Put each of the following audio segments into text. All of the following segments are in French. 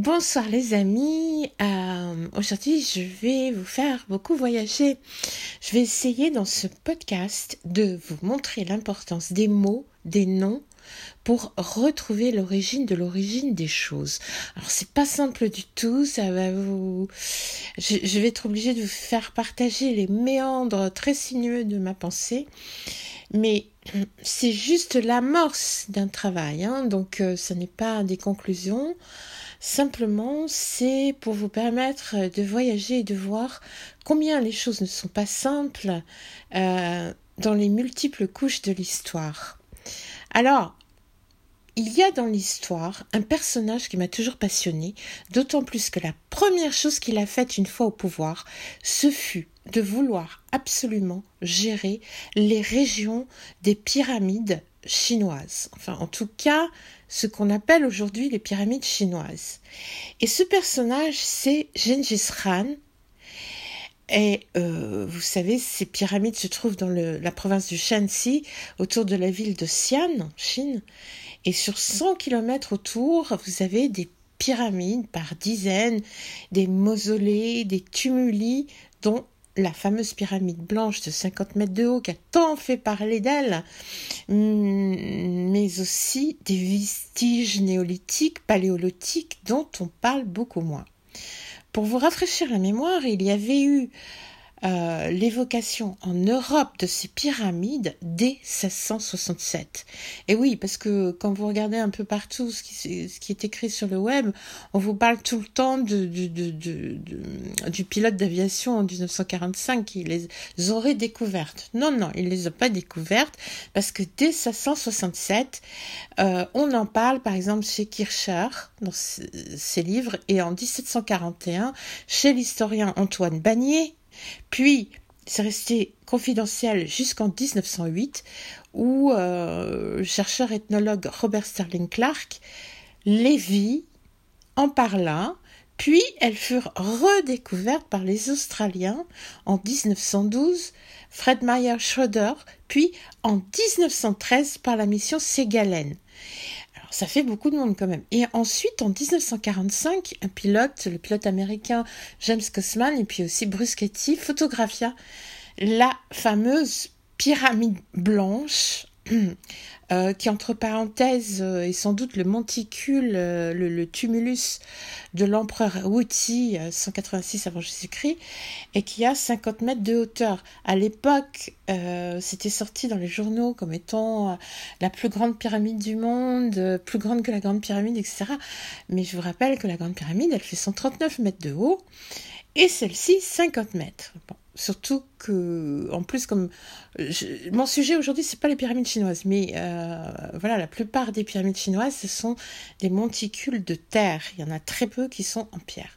Bonsoir les amis, euh, aujourd'hui je vais vous faire beaucoup voyager. Je vais essayer dans ce podcast de vous montrer l'importance des mots, des noms pour retrouver l'origine de l'origine des choses. Alors c'est pas simple du tout, ça va vous je, vais être obligée de vous faire partager les méandres très sinueux de ma pensée mais c'est juste l'amorce d'un travail, hein, donc euh, ce n'est pas des conclusions. Simplement, c'est pour vous permettre de voyager et de voir combien les choses ne sont pas simples euh, dans les multiples couches de l'histoire. Alors, il y a dans l'histoire un personnage qui m'a toujours passionné, d'autant plus que la première chose qu'il a faite une fois au pouvoir, ce fut de vouloir absolument gérer les régions des pyramides chinoises. Enfin, en tout cas, ce qu'on appelle aujourd'hui les pyramides chinoises. Et ce personnage, c'est Gengis Khan. Et euh, vous savez, ces pyramides se trouvent dans la province du Shanxi, autour de la ville de Xi'an, en Chine. Et sur 100 km autour, vous avez des pyramides par dizaines, des mausolées, des tumuli, dont la fameuse pyramide blanche de 50 mètres de haut qui a tant fait parler d'elle, hum, mais aussi des vestiges néolithiques, paléolithiques dont on parle beaucoup moins. Pour vous rafraîchir la mémoire, il y avait eu euh, l'évocation en Europe de ces pyramides dès 1667. Et oui, parce que quand vous regardez un peu partout ce qui, est écrit sur le web, on vous parle tout le temps de, de, de, du pilote d'aviation en 1945 qui les aurait découvertes. Non, non, il les a pas découvertes parce que dès 1667, euh, on en parle par exemple chez Kircher dans ses livres et en 1741 chez l'historien Antoine Bagnier puis, c'est resté confidentiel jusqu'en 1908, où euh, le chercheur ethnologue Robert Sterling Clark les vit, en parla, puis elles furent redécouvertes par les Australiens en 1912, Fred Meyer Schroeder, puis en 1913 par la mission Ça fait beaucoup de monde quand même. Et ensuite, en 1945, un pilote, le pilote américain James Cosman, et puis aussi Bruce Ketty, photographia la fameuse pyramide blanche euh, qui entre parenthèses euh, est sans doute le monticule, euh, le, tumulus de l'empereur Wuti, 186 avant Jésus-Christ, et qui a 50 mètres de hauteur. À l'époque, c'était sorti dans les journaux comme étant la plus grande pyramide du monde, plus grande que la grande pyramide, etc. Mais je vous rappelle que la grande pyramide, elle fait 139 mètres de haut, et celle-ci 50 mètres. Surtout que, en plus, comme mon sujet aujourd'hui, c'est pas les pyramides chinoises, mais euh, voilà, la plupart des pyramides chinoises, ce sont des monticules de terre. Il y en a très peu qui sont en pierre.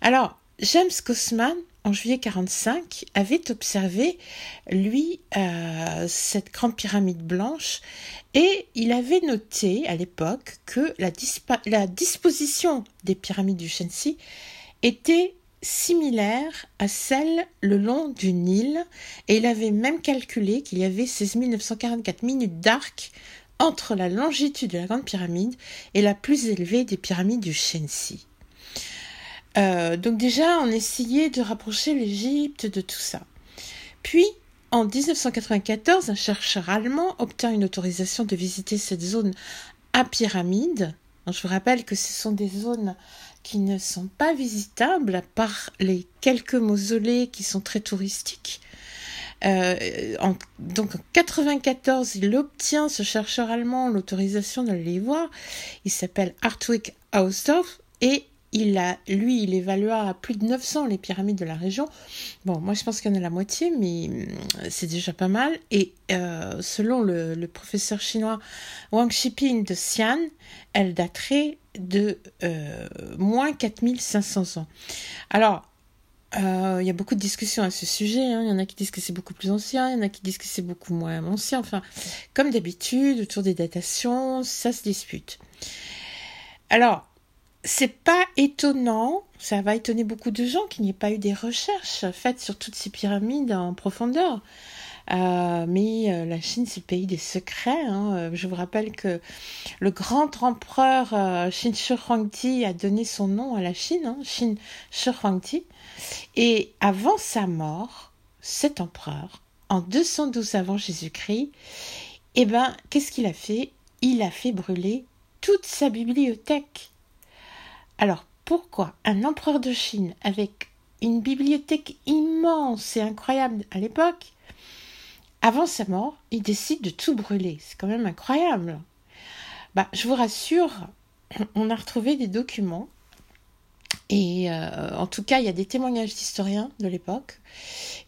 Alors, James Kosman, en juillet 45, avait observé, lui, euh, cette grande pyramide blanche et il avait noté à l'époque que la, la disposition des pyramides du Shenxi était similaire à celle le long du Nil et il avait même calculé qu'il y avait 16 944 minutes d'arc entre la longitude de la Grande Pyramide et la plus élevée des pyramides du Shenxi. Euh, donc déjà, on essayait de rapprocher l'Égypte de tout ça. Puis, en 1994, un chercheur allemand obtint une autorisation de visiter cette zone à pyramide. je vous rappelle que ce sont des zones qui ne sont pas visitables par les quelques mausolées qui sont très touristiques. Euh, donc en 94, il obtient, ce chercheur allemand, l'autorisation d'aller les voir. Il s'appelle Hartwig Hausdorff et il a, lui, il évalua à plus de 900 les pyramides de la région. Bon, moi je pense qu'il y en a la moitié, mais hum, c'est déjà pas mal. Et euh, selon le, le, professeur chinois Wang Xiping de Xi'an, elle daterait de euh, moins 4500 ans. Alors, euh, il y a beaucoup de discussions à ce sujet. Hein. Il y en a qui disent que c'est beaucoup plus ancien, il y en a qui disent que c'est beaucoup moins ancien. Enfin, comme d'habitude, autour des datations, ça se dispute. Alors, c'est pas étonnant, ça va étonner beaucoup de gens qu'il n'y ait pas eu des recherches faites sur toutes ces pyramides en profondeur. Euh, mais euh, la Chine, c'est le pays des secrets. Hein. Je vous rappelle que le grand empereur euh, Qin Shi Huangdi a donné son nom à la Chine, hein, Qin Shi Huangdi. Et avant sa mort, cet empereur, en 212 avant Jésus-Christ, eh ben, qu'est-ce qu'il a fait? Il a fait brûler toute sa bibliothèque. Alors, pourquoi un empereur de Chine avec une bibliothèque immense et incroyable à l'époque, avant sa mort, il décide de tout brûler. C'est quand même incroyable. Bah, je vous rassure, on a retrouvé des documents. Et euh, en tout cas, il y a des témoignages d'historiens de l'époque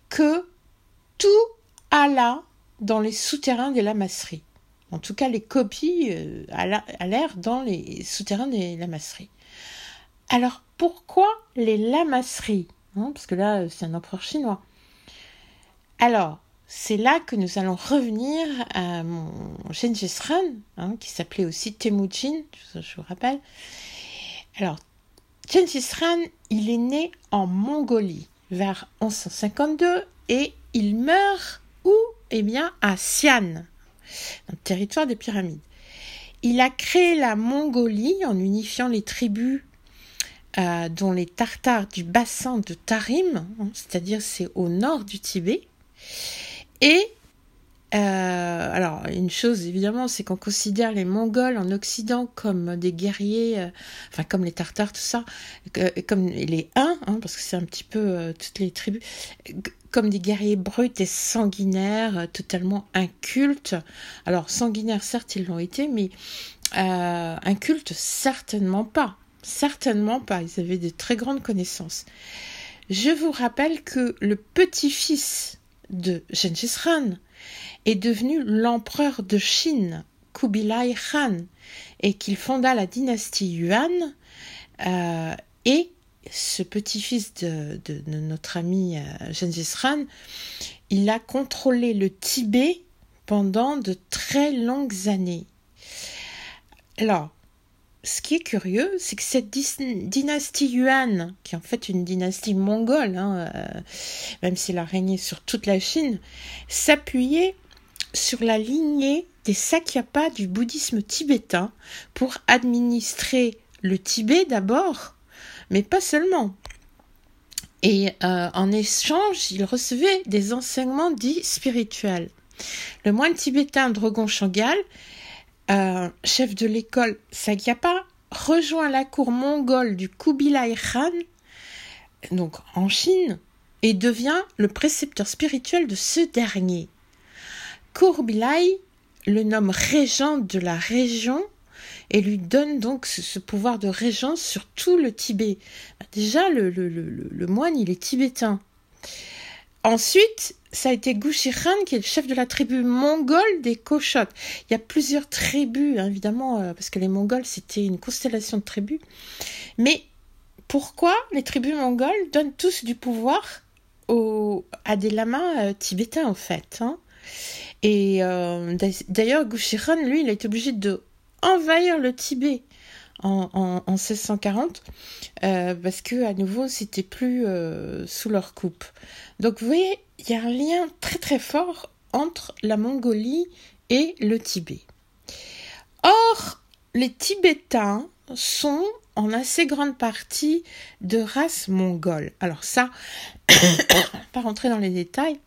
que tout alla dans les souterrains des lamasseries. En tout cas, les copies euh, l'air dans les souterrains des lamasseries. Alors, pourquoi les lamasseries hein, Parce que là, c'est un empereur chinois. Alors, c'est là que nous allons revenir à mon Gengis Khan, hein, qui s'appelait aussi Temujin, je vous rappelle. Alors, Gengis Khan, il est né en Mongolie vers 1152 et il meurt où? Eh bien, à Xi'an, dans le territoire des pyramides. Il a créé la Mongolie en unifiant les tribus euh, dont les Tartares du bassin de Tarim, hein, c'est-à-dire c'est au nord du Tibet. Et euh, alors, une chose évidemment, c'est qu'on considère les Mongols en Occident comme des guerriers, euh, enfin comme les Tartares, tout ça, comme les Huns, hein, parce que c'est un petit peu toutes les tribus, comme des guerriers bruts et sanguinaires, totalement incultes. Alors sanguinaires, certes, ils l'ont été, mais incultes, certainement pas. Certainement pas, ils avaient de très grandes connaissances. Je vous rappelle que le petit-fils de Gengis Khan est devenu l'empereur de Chine, Kubilai Khan, et qu'il fonda la dynastie Yuan. Euh, et ce petit-fils de, notre ami euh, Gengis Khan, il a contrôlé le Tibet pendant de très longues années. Alors, ce qui est curieux, c'est que cette dynastie Yuan, qui est en fait une dynastie mongole, hein, euh, même s'il a régné sur toute la Chine, s'appuyait sur la lignée des Sakyapa du bouddhisme tibétain pour administrer le Tibet d'abord, mais pas seulement. Et euh, en échange, il recevait des enseignements dits spirituels. Le moine tibétain Drogon Shangal euh, chef de l'école Sagyapa, rejoint la cour mongole du Kubilai Khan, donc en Chine, et devient le précepteur spirituel de ce dernier. Kubilai le nomme régent de la région et lui donne donc ce, pouvoir de régence sur tout le Tibet. Déjà, le, le moine, il est tibétain. Ensuite, ça a été Gushiran qui est le chef de la tribu mongole des Koshot. Il y a plusieurs tribus, hein, évidemment, euh, parce que les Mongols, c'était une constellation de tribus. Mais pourquoi les tribus mongoles donnent tous du pouvoir à des lamas euh, tibétains, en fait hein? Et euh, d'ailleurs, Gushiran, lui, il a été obligé de envahir le Tibet en, en, 1640 parce que à nouveau c'était plus sous leur coupe. Donc vous voyez, il y a un lien très très fort entre la Mongolie et le Tibet. Or, les Tibétains sont en assez grande partie de race mongole. Alors ça, pas rentrer dans les détails,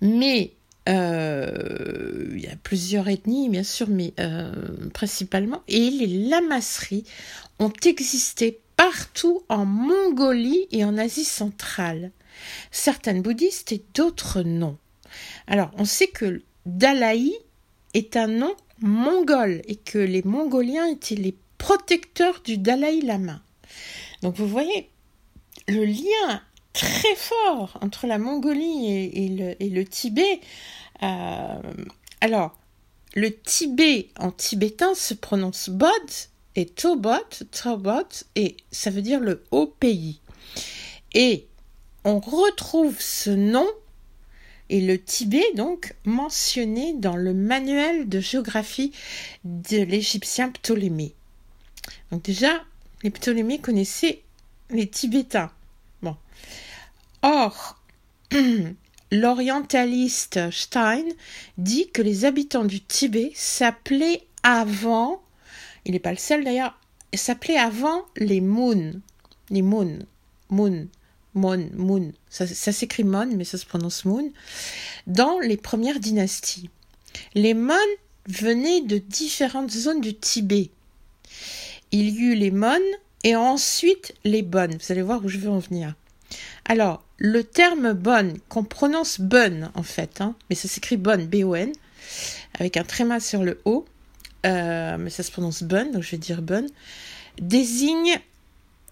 mais euh, il y a plusieurs ethnies, bien sûr, mais euh, principalement, et les lamasseries ont existé partout en Mongolie et en Asie centrale certaines bouddhistes et d'autres non. Alors, on sait que Dalai est un nom mongol et que les Mongoliens étaient les protecteurs du Dalai Lama. Donc, vous voyez le lien très fort entre la Mongolie et, le, Tibet. Euh, alors, le Tibet en tibétain se prononce Bod et Tobot, Tobot, et ça veut dire le haut pays. Et on retrouve ce nom et le Tibet donc mentionné dans le manuel de géographie de l'égyptien Ptolémée. Donc déjà, les Ptolémées connaissaient les Tibétains. Bon. Or, l'orientaliste Stein dit que les habitants du Tibet s'appelaient avant, il n'est pas le seul d'ailleurs, s'appelaient avant les Moon. Les Moon. Moon. Moon. Moon. Ça, s'écrit Mon, mais ça se prononce Moon. Dans les premières dynasties. Les Mon venaient de différentes zones du Tibet. Il y eut les Mon et ensuite les Bonnes. Vous allez voir où je veux en venir. Alors, le terme bonne, qu'on prononce bonne en fait, hein, mais ça s'écrit bonne, B-O-N, avec un tréma sur le O, euh, mais ça se prononce bonne, donc je vais dire bonne, désigne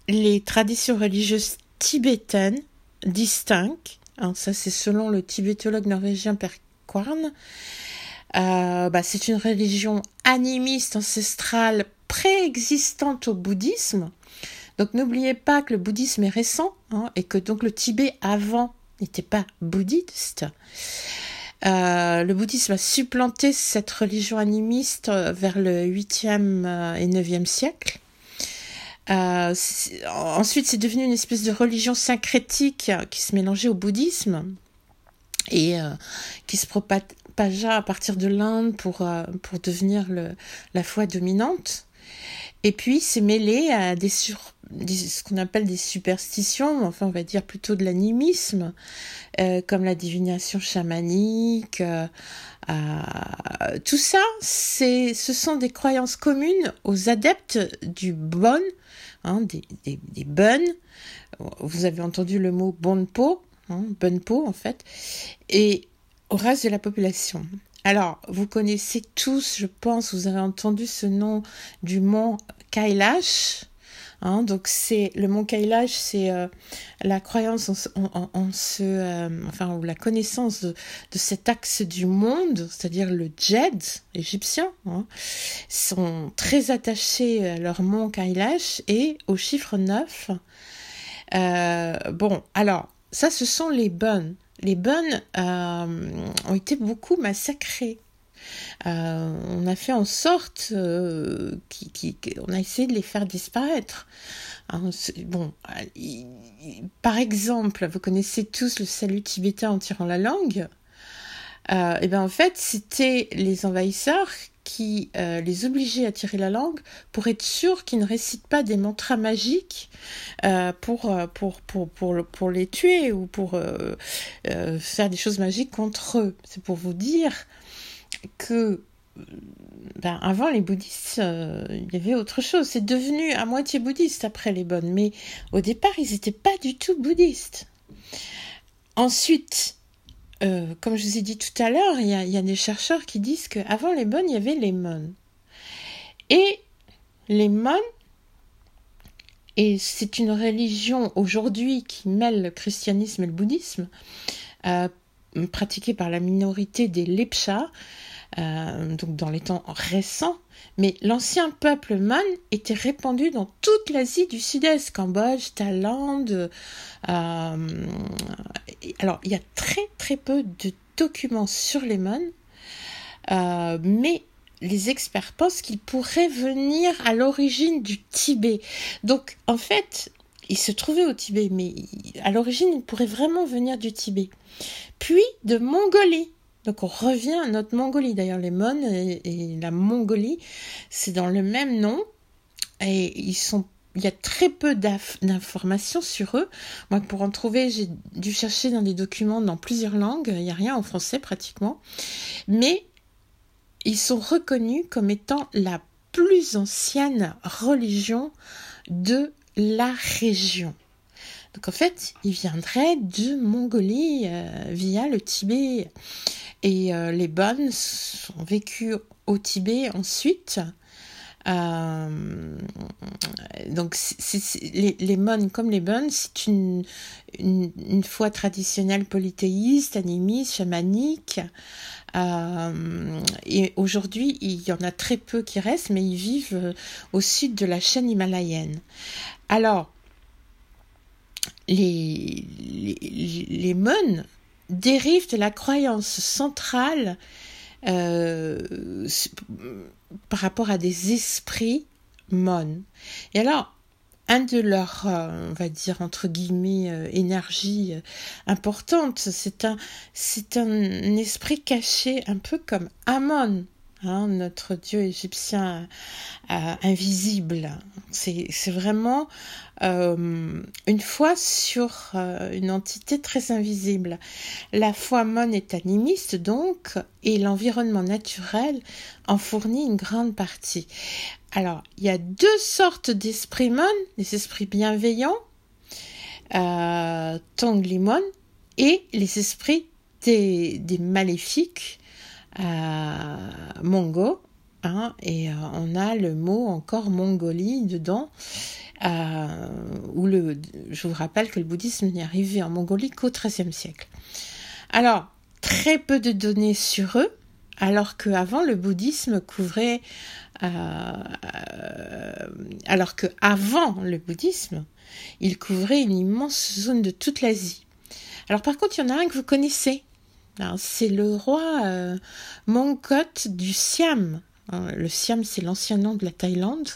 les traditions religieuses tibétaines distinctes. Hein, ça, c'est selon le tibétologue norvégien Per Kvarn. Euh, bah, c'est une religion animiste ancestrale préexistante au bouddhisme. Donc n'oubliez pas que le bouddhisme est récent hein, et que donc le Tibet avant n'était pas bouddhiste. Euh, le bouddhisme a supplanté cette religion animiste euh, vers le 8e euh, et 9e siècle. ensuite, c'est devenu une espèce de religion syncrétique qui se mélangeait au bouddhisme et qui se propagea à partir de l'Inde pour, devenir la foi dominante. Et puis, c'est mêlé à des, sur, ce qu'on appelle des superstitions, enfin, on va dire plutôt de l'animisme, euh, comme la divination chamanique. Euh, tout ça, c'est, ce sont des croyances communes aux adeptes du bon, hein, des, des, bonnes. Vous avez entendu le mot bonpo, hein, bonpo en fait, et au reste de la population. Alors, vous connaissez tous, je pense, vous avez entendu ce nom du mont Kailash. Hein, donc c'est le mont Kailash, c'est euh, la croyance en, ce, euh, enfin ou la connaissance de, cet axe du monde, c'est-à-dire le Djed égyptien, hein, sont très attachés à leur mont Kailash et au chiffre 9. Euh, bon, alors ça, ce sont les bonnes les bonnes ont été beaucoup massacrées. Euh, on a fait en sorte euh, qu'on a essayé de les faire disparaître. Hein, bon, par exemple, vous connaissez tous le salut tibétain en tirant la langue. et eh bien en fait, c'était les envahisseurs qui euh, les obligeait à tirer la langue pour être sûr qu'ils ne récitent pas des mantras magiques euh, pour, euh, pour, pour, pour, pour, les tuer ou pour faire des choses magiques contre eux. C'est pour vous dire que ben, avant les bouddhistes, il y avait autre chose. C'est devenu à moitié bouddhiste après les bonnes, mais au départ, ils n'étaient pas du tout bouddhistes. Ensuite, euh, comme je vous ai dit tout à l'heure, il y, a, des chercheurs qui disent qu'avant les bonnes, il y avait les mônes. Et les mônes, et c'est une religion aujourd'hui qui mêle le christianisme et le bouddhisme, euh, pratiquée par la minorité des Lepchas, euh, donc dans les temps récents, mais l'ancien peuple man était répandu dans toute l'Asie du Sud-Est, Cambodge, Thaïlande. Euh, alors, il y a très très peu de documents sur les man, euh, mais les experts pensent qu'ils pourraient venir à l'origine du Tibet. Donc, en fait, ils se trouvaient au Tibet, mais à l'origine, ils pourraient vraiment venir du Tibet. Puis de Mongolie. Donc on revient à notre Mongolie. D'ailleurs, les Mon et, la Mongolie, c'est dans le même nom. Et ils sont il y a très peu d'informations sur eux. Moi, pour en trouver, j'ai dû chercher dans des documents dans plusieurs langues. Il n'y a rien en français pratiquement. Mais ils sont reconnus comme étant la plus ancienne religion de la région. Donc en fait, ils viendraient de Mongolie euh, via le Tibet. Et euh, les bonnes sont vécues au Tibet ensuite. Euh, donc les, les comme les bonnes, c'est une, une, foi traditionnelle polythéiste, animiste, chamanique. Euh, et aujourd'hui, il y en a très peu qui restent, mais ils vivent au sud de la chaîne himalayenne. Alors, les, les, les dérive de la croyance centrale euh, par rapport à des esprits mon. Et alors, un de leurs, on va dire entre guillemets, énergies importantes. C'est un, c'est un esprit caché, un peu comme Amon Hein, notre dieu égyptien euh, invisible. C'est vraiment euh, une foi sur euh, une entité très invisible. La foi mon est animiste donc, et l'environnement naturel en fournit une grande partie. Alors, il y a deux sortes d'esprits mon, les esprits bienveillants, euh, Tonglimon, et les esprits des, maléfiques, Mongo, hein, et euh, on a le mot encore Mongolie dedans. Euh, où le, je vous rappelle que le bouddhisme n'est arrivé en Mongolie qu'au XIIIe siècle. Alors, très peu de données sur eux, alors qu'avant le bouddhisme couvrait, euh, alors que avant le bouddhisme, il couvrait une immense zone de toute l'Asie. Alors par contre, il y en a un que vous connaissez, c'est le roi euh, Mongkot du Siam. Hein, le Siam, c'est l'ancien nom de la Thaïlande,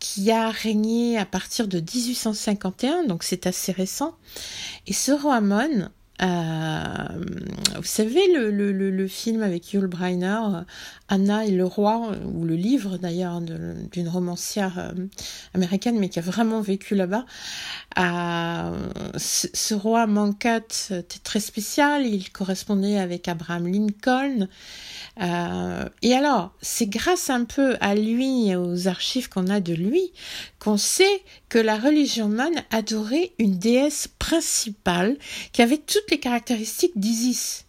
qui a régné à partir de 1851, donc c'est assez récent. Et ce roi Mon, euh, vous savez le, le, le, film avec Yul Brynner, euh, Anna et le roi, ou le livre d'ailleurs d'une romancière euh, américaine, mais qui a vraiment vécu là-bas. ce, ce, roi Mankat était très spécial, il correspondait avec Abraham Lincoln. Euh, et alors, c'est grâce un peu à lui et aux archives qu'on a de lui qu'on sait que la religion man adorait une déesse principale qui avait toutes les caractéristiques d'Isis.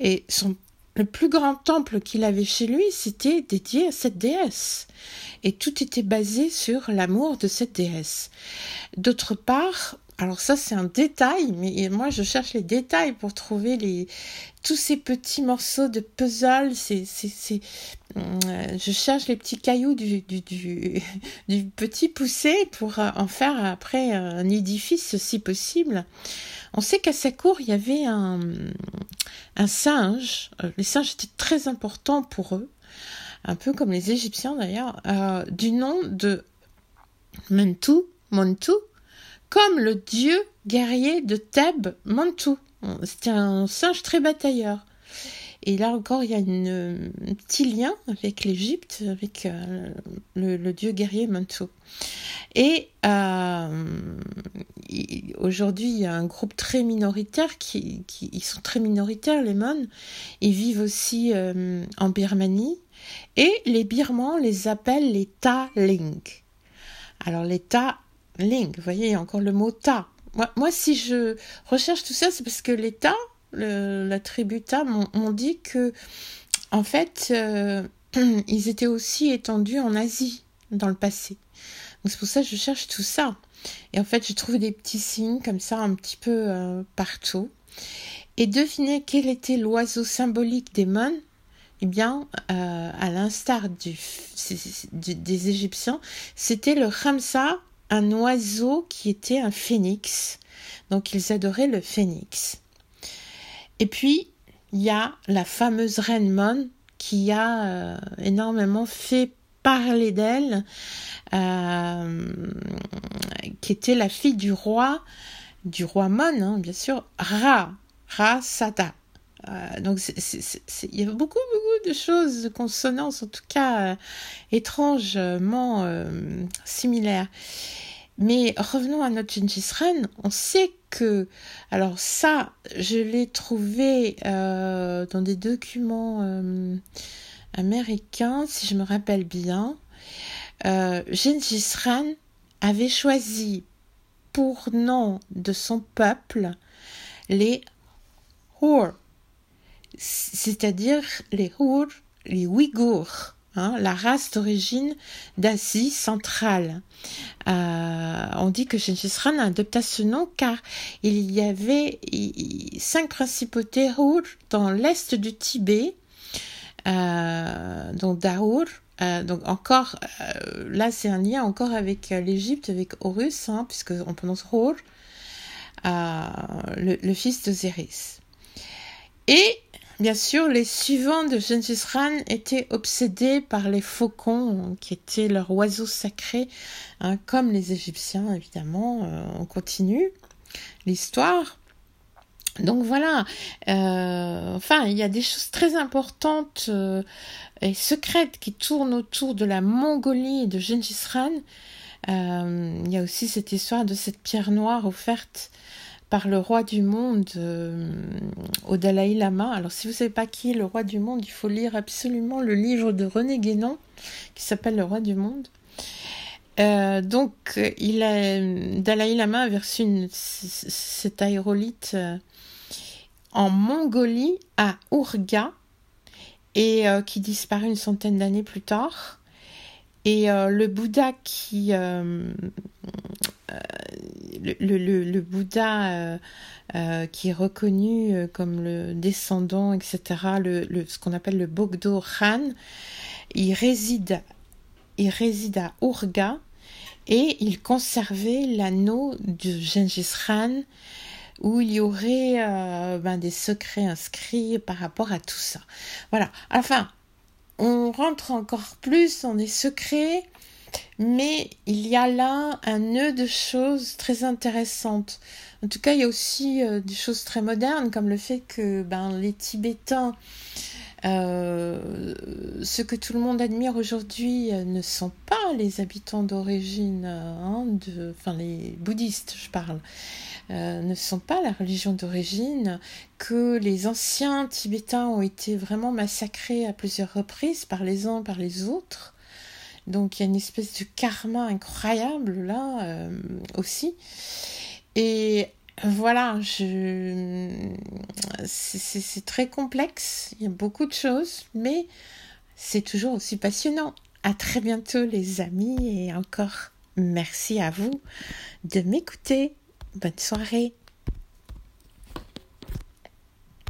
Et son, le plus grand temple qu'il avait chez lui, c'était dédié à cette déesse. Et tout était basé sur l'amour de cette déesse. D'autre part, alors ça c'est un détail, mais moi je cherche les détails pour trouver tous ces petits morceaux de puzzle. C'est c'est euh, je cherche les petits cailloux du petit poussé pour euh, en faire après un édifice si possible. On sait qu'à sa cour il y avait un singe. Euh, les singes étaient très importants pour eux, un peu comme les Égyptiens d'ailleurs, du nom de Mentou, Montu comme le dieu guerrier de Thèbes, Mantou. C'était un singe très batailleur. Et là encore, il y a un petit lien avec l'Égypte, avec euh, le, dieu guerrier Mantou. Et euh, aujourd'hui, il y a un groupe très minoritaire qui, ils sont très minoritaires, les Mon. Ils vivent aussi euh, en Birmanie. Et les Birmans les appellent les Ta-Ling. Alors les Ta Link, vous voyez, encore le mot ta. Moi, moi, si je recherche tout ça, c'est parce que l'État, la tribu ta, m'ont dit que, en fait, euh, ils étaient aussi étendus en Asie dans le passé. Donc c'est pour ça que je cherche tout ça. Et en fait, je trouve des petits signes comme ça un petit peu euh, partout. Et devinez quel était l'oiseau symbolique des Mon eh bien, euh, à l'instar des Égyptiens, c'était le Ramsa un oiseau qui était un phénix. Donc ils adoraient le phénix. Et puis, il y a la fameuse reine Mon qui a euh, énormément fait parler d'elle, euh, qui était la fille du roi, du roi Mon, hein, bien sûr, Ra, Ra Sata. Euh, donc il y a beaucoup beaucoup de choses, de consonances en tout cas étrangement similaires. Mais revenons à notre Gengis Khan. On sait que, alors ça, je l'ai trouvé euh, dans des documents euh, américains, si je me rappelle bien. Euh, Gengis Khan avait choisi pour nom de son peuple les Hur, c'est-à-dire les Hur, les Ouïghours. Hein, la race d'origine d'Asie centrale. Euh, on dit que Gengis Khan adopta ce nom car il y avait cinq principautés rouges dans l'est du Tibet, euh, donc euh, donc encore, là c'est un lien encore avec l'Égypte, avec Horus, hein, puisque on prononce Rour, le, le, fils de Zéris. Et Bien sûr, les suivants de Gengis Khan étaient obsédés par les faucons, qui étaient leurs oiseaux sacrés, hein, comme les Égyptiens, évidemment. Euh, on continue l'histoire. Donc voilà, euh, enfin, il y a des choses très importantes euh, et secrètes qui tournent autour de la Mongolie et de Gengis Khan. il y a aussi cette histoire de cette pierre noire offerte par le roi du monde euh, au Dalai Lama. Alors si vous ne savez pas qui est le roi du monde, il faut lire absolument le livre de René Guénon qui s'appelle Le roi du monde. Euh, donc il a, Dalai Lama a reçu cet aérolite euh, en Mongolie à Urga et qui disparaît une centaine d'années plus tard. Et le Bouddha qui le, Bouddha euh, euh, qui est reconnu euh, comme le descendant, etc., le, ce qu'on appelle le Bogdo Khan, il réside, il réside à Urga et il conservait l'anneau de Gengis Khan où il y aurait ben, des secrets inscrits par rapport à tout ça. Voilà. Enfin, on rentre encore plus dans des secrets mais il y a là un nœud de choses très intéressantes. En tout cas, il y a aussi euh, des choses très modernes, comme le fait que ben, les Tibétains, euh, ce que tout le monde admire aujourd'hui, euh, ne sont pas les habitants d'origine, hein, enfin les bouddhistes, je parle. ne sont pas la religion d'origine, que les anciens Tibétains ont été vraiment massacrés à plusieurs reprises par les uns par les autres, donc il y a une espèce de karma incroyable là euh, aussi. Et voilà, je... c'est très complexe, il y a beaucoup de choses, mais c'est toujours aussi passionnant. À très bientôt les amis et encore merci à vous de m'écouter. Bonne soirée.